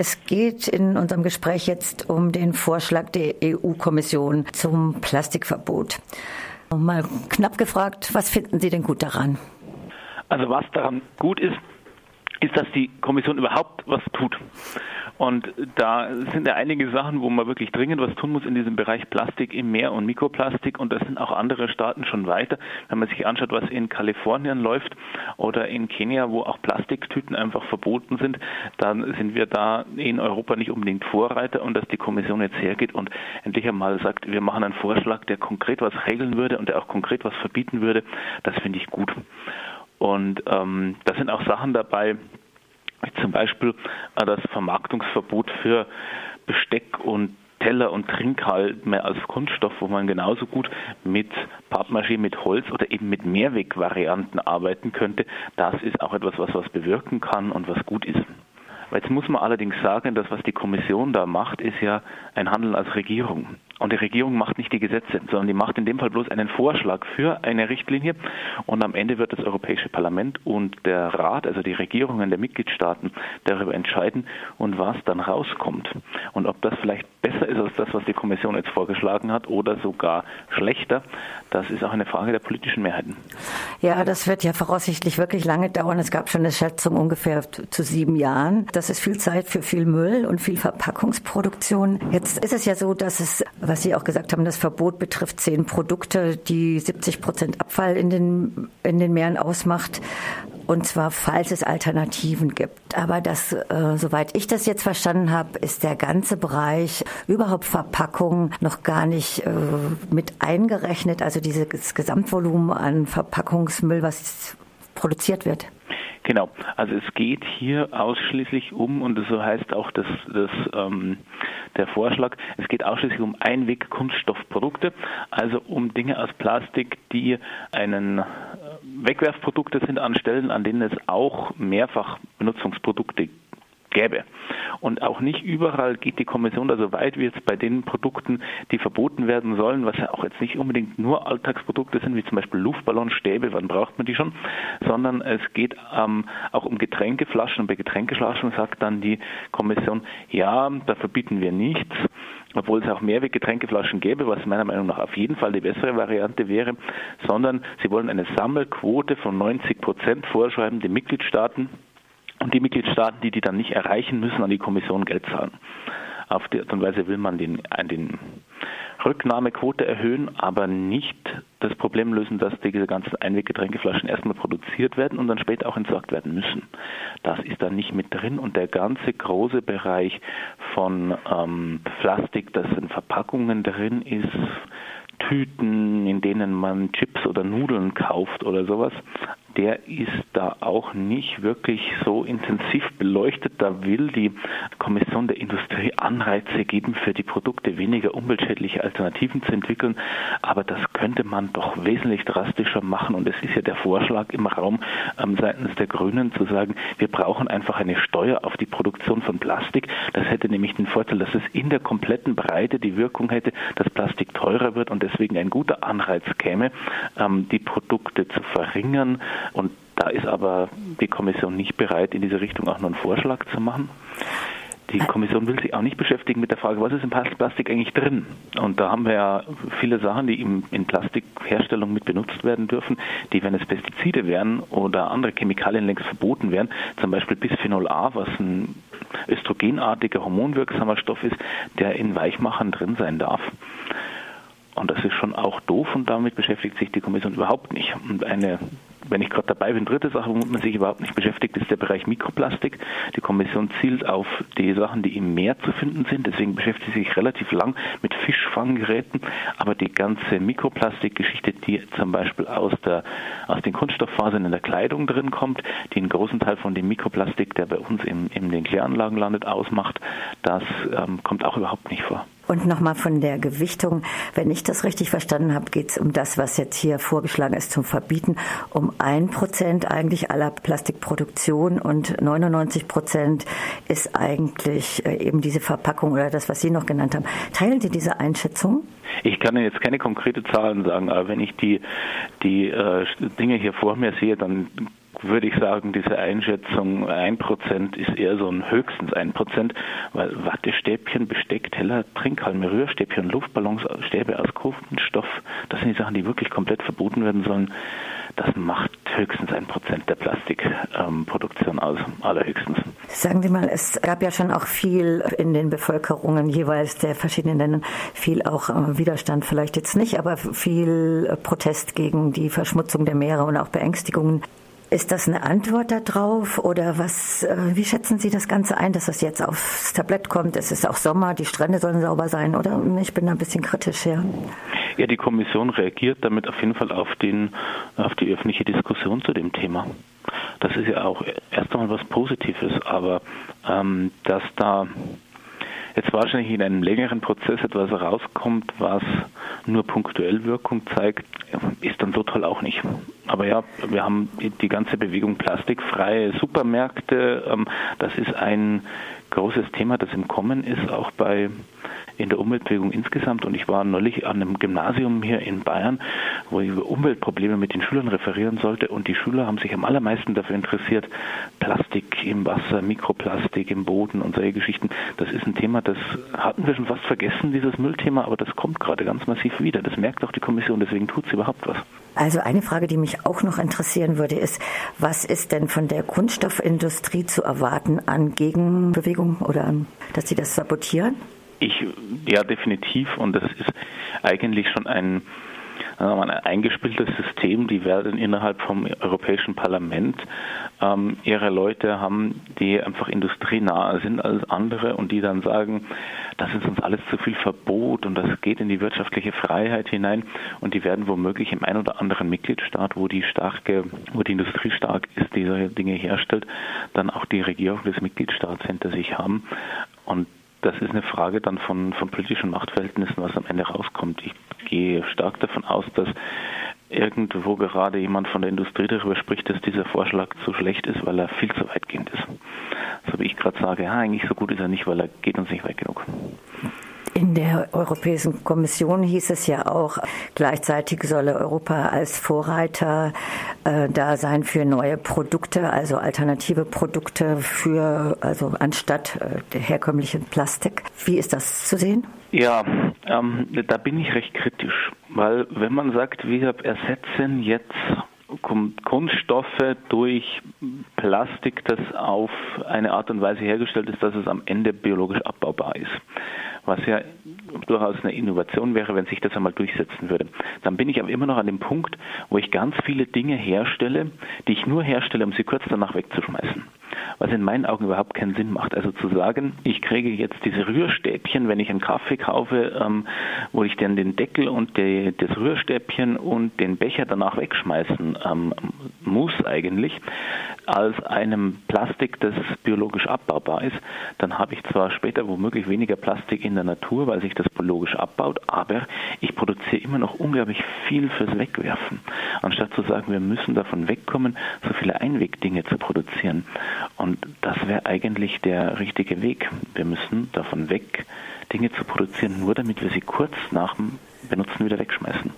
Es geht in unserem Gespräch jetzt um den Vorschlag der EU-Kommission zum Plastikverbot. Mal knapp gefragt, was finden Sie denn gut daran? Also was daran gut ist, ist, dass die Kommission überhaupt was tut. Und da sind ja einige Sachen, wo man wirklich dringend was tun muss in diesem Bereich Plastik im Meer und Mikroplastik. Und da sind auch andere Staaten schon weiter. Wenn man sich anschaut, was in Kalifornien läuft oder in Kenia, wo auch Plastiktüten einfach verboten sind, dann sind wir da in Europa nicht unbedingt Vorreiter. Und dass die Kommission jetzt hergeht und endlich einmal sagt, wir machen einen Vorschlag, der konkret was regeln würde und der auch konkret was verbieten würde, das finde ich gut. Und ähm, da sind auch Sachen dabei, zum Beispiel äh, das Vermarktungsverbot für Besteck und Teller und Trinkhalme als Kunststoff, wo man genauso gut mit Pappmaché, mit Holz oder eben mit Mehrwegvarianten arbeiten könnte. Das ist auch etwas, was was bewirken kann und was gut ist. Jetzt muss man allerdings sagen, dass was die Kommission da macht, ist ja ein Handeln als Regierung. Und die Regierung macht nicht die Gesetze, sondern die macht in dem Fall bloß einen Vorschlag für eine Richtlinie. Und am Ende wird das Europäische Parlament und der Rat, also die Regierungen der Mitgliedstaaten, darüber entscheiden und was dann rauskommt. Und ob das vielleicht besser ist als das, was die Kommission jetzt vorgeschlagen hat oder sogar schlechter, das ist auch eine Frage der politischen Mehrheiten. Ja, das wird ja voraussichtlich wirklich lange dauern. Es gab schon eine Schätzung ungefähr zu sieben Jahren. Das ist viel Zeit für viel Müll und viel Verpackungsproduktion. Jetzt ist es ja so, dass es was Sie auch gesagt haben, das Verbot betrifft zehn Produkte, die 70 Prozent Abfall in den, in den Meeren ausmacht. Und zwar, falls es Alternativen gibt. Aber das, äh, soweit ich das jetzt verstanden habe, ist der ganze Bereich überhaupt Verpackung noch gar nicht äh, mit eingerechnet. Also dieses Gesamtvolumen an Verpackungsmüll, was produziert wird. Genau, also es geht hier ausschließlich um, und so heißt auch das, das, ähm, der Vorschlag, es geht ausschließlich um Einweg-Kunststoffprodukte, also um Dinge aus Plastik, die einen äh, Wegwerfprodukte sind an Stellen, an denen es auch mehrfach Benutzungsprodukte gäbe. Und auch nicht überall geht die Kommission da so weit wie jetzt bei den Produkten, die verboten werden sollen, was ja auch jetzt nicht unbedingt nur Alltagsprodukte sind, wie zum Beispiel Luftballonstäbe, wann braucht man die schon, sondern es geht ähm, auch um Getränkeflaschen. Und bei Getränkeflaschen sagt dann die Kommission, ja, da verbieten wir nichts, obwohl es auch Mehrweggetränkeflaschen gäbe, was meiner Meinung nach auf jeden Fall die bessere Variante wäre, sondern sie wollen eine Sammelquote von 90 Prozent vorschreiben, den Mitgliedstaaten und die Mitgliedstaaten, die die dann nicht erreichen, müssen an die Kommission Geld zahlen. Auf die Art und Weise will man den, den Rücknahmequote erhöhen, aber nicht das Problem lösen, dass diese ganzen Einweggetränkeflaschen erstmal produziert werden und dann später auch entsorgt werden müssen. Das ist da nicht mit drin und der ganze große Bereich von ähm, Plastik, das in Verpackungen drin ist, Tüten, in denen man Chips oder Nudeln kauft oder sowas, der ist da auch nicht wirklich so intensiv beleuchtet. Da will die Kommission der Industrie Anreize geben, für die Produkte weniger umweltschädliche Alternativen zu entwickeln. Aber das könnte man doch wesentlich drastischer machen. Und es ist ja der Vorschlag im Raum ähm, seitens der Grünen zu sagen, wir brauchen einfach eine Steuer auf die Produktion von Plastik. Das hätte nämlich den Vorteil, dass es in der kompletten Breite die Wirkung hätte, dass Plastik teurer wird und deswegen ein guter Anreiz käme, ähm, die Produkte zu verringern und da ist aber die Kommission nicht bereit, in diese Richtung auch noch einen Vorschlag zu machen. Die Kommission will sich auch nicht beschäftigen mit der Frage, was ist in Plastik eigentlich drin? Und da haben wir ja viele Sachen, die in Plastikherstellung mit benutzt werden dürfen, die, wenn es Pestizide wären oder andere Chemikalien längst verboten wären, zum Beispiel Bisphenol A, was ein östrogenartiger, hormonwirksamer Stoff ist, der in Weichmachern drin sein darf. Und das ist schon auch doof und damit beschäftigt sich die Kommission überhaupt nicht. Und eine wenn ich gerade dabei bin, dritte Sache, womit man sich überhaupt nicht beschäftigt, ist der Bereich Mikroplastik. Die Kommission zielt auf die Sachen, die im Meer zu finden sind. Deswegen beschäftigt sie sich relativ lang mit Fischfanggeräten. Aber die ganze Mikroplastikgeschichte, die zum Beispiel aus, der, aus den Kunststofffasern in der Kleidung drin kommt, die einen großen Teil von dem Mikroplastik, der bei uns in, in den Kläranlagen landet, ausmacht, das ähm, kommt auch überhaupt nicht vor. Und nochmal von der Gewichtung, wenn ich das richtig verstanden habe, geht es um das, was jetzt hier vorgeschlagen ist zum Verbieten, um ein Prozent eigentlich aller Plastikproduktion und 99 Prozent ist eigentlich äh, eben diese Verpackung oder das, was Sie noch genannt haben. Teilen Sie diese Einschätzung? Ich kann Ihnen jetzt keine konkrete Zahlen sagen, aber wenn ich die, die äh, Dinge hier vor mir sehe, dann würde ich sagen, diese Einschätzung 1% ist eher so ein höchstens 1%, weil Wattestäbchen, Besteck, Teller, Trinkhalme, Rührstäbchen, Luftballons, Stäbe aus Kunststoff, das sind die Sachen, die wirklich komplett verboten werden sollen. Das macht höchstens ein Prozent der Plastikproduktion ähm, aus, allerhöchstens. Sagen Sie mal, es gab ja schon auch viel in den Bevölkerungen jeweils der verschiedenen Länder, viel auch äh, Widerstand, vielleicht jetzt nicht, aber viel äh, Protest gegen die Verschmutzung der Meere und auch Beängstigungen. Ist das eine Antwort darauf oder was, äh, wie schätzen Sie das Ganze ein, dass das jetzt aufs Tablett kommt? Es ist auch Sommer, die Strände sollen sauber sein, oder? Ich bin da ein bisschen kritisch, ja. Ja, die Kommission reagiert damit auf jeden Fall auf, den, auf die öffentliche Diskussion zu dem Thema. Das ist ja auch erst einmal was Positives, aber ähm, dass da jetzt wahrscheinlich in einem längeren Prozess etwas rauskommt, was nur punktuell Wirkung zeigt, ist dann so toll auch nicht. Aber ja, wir haben die ganze Bewegung plastikfreie Supermärkte. Ähm, das ist ein großes Thema, das im Kommen ist, auch bei in der Umweltbewegung insgesamt. Und ich war neulich an einem Gymnasium hier in Bayern, wo ich über Umweltprobleme mit den Schülern referieren sollte. Und die Schüler haben sich am allermeisten dafür interessiert, Plastik im Wasser, Mikroplastik im Boden und solche Geschichten. Das ist ein Thema, das hatten wir schon fast vergessen, dieses Müllthema, aber das kommt gerade ganz massiv wieder. Das merkt auch die Kommission, deswegen tut sie überhaupt was. Also eine Frage, die mich auch noch interessieren würde, ist, was ist denn von der Kunststoffindustrie zu erwarten an Gegenbewegung oder dass sie das sabotieren? Ich, ja, definitiv. Und das ist eigentlich schon ein, ein eingespieltes System. Die werden innerhalb vom Europäischen Parlament ähm, ihre Leute haben, die einfach industrienahe sind als andere und die dann sagen, das ist uns alles zu viel Verbot und das geht in die wirtschaftliche Freiheit hinein und die werden womöglich im ein oder anderen Mitgliedstaat, wo die starke, wo die Industrie stark ist, diese Dinge herstellt, dann auch die Regierung des Mitgliedstaats hinter sich haben. Und das ist eine Frage dann von, von politischen Machtverhältnissen, was am Ende rauskommt. Ich gehe stark davon aus, dass irgendwo gerade jemand von der Industrie darüber spricht, dass dieser Vorschlag zu schlecht ist, weil er viel zu weitgehend ist. So wie ich gerade sage, ja, eigentlich so gut ist er nicht, weil er geht uns nicht weit genug. In der Europäischen Kommission hieß es ja auch, gleichzeitig solle Europa als Vorreiter äh, da sein für neue Produkte, also alternative Produkte für, also anstatt äh, der herkömmlichen Plastik. Wie ist das zu sehen? Ja, ähm, da bin ich recht kritisch, weil wenn man sagt, wir ersetzen jetzt Kunststoffe durch Plastik, das auf eine Art und Weise hergestellt ist, dass es am Ende biologisch abbaubar ist was ja durchaus eine Innovation wäre, wenn sich das einmal durchsetzen würde. Dann bin ich aber immer noch an dem Punkt, wo ich ganz viele Dinge herstelle, die ich nur herstelle, um sie kurz danach wegzuschmeißen was in meinen Augen überhaupt keinen Sinn macht. Also zu sagen, ich kriege jetzt diese Rührstäbchen, wenn ich einen Kaffee kaufe, ähm, wo ich dann den Deckel und die, das Rührstäbchen und den Becher danach wegschmeißen ähm, muss eigentlich, als einem Plastik, das biologisch abbaubar ist, dann habe ich zwar später womöglich weniger Plastik in der Natur, weil sich das biologisch abbaut, aber ich produziere immer noch unglaublich viel fürs Wegwerfen. Anstatt zu sagen, wir müssen davon wegkommen, so viele Einwegdinge zu produzieren. Und das wäre eigentlich der richtige Weg. Wir müssen davon weg, Dinge zu produzieren, nur damit wir sie kurz nach dem Benutzen wieder wegschmeißen.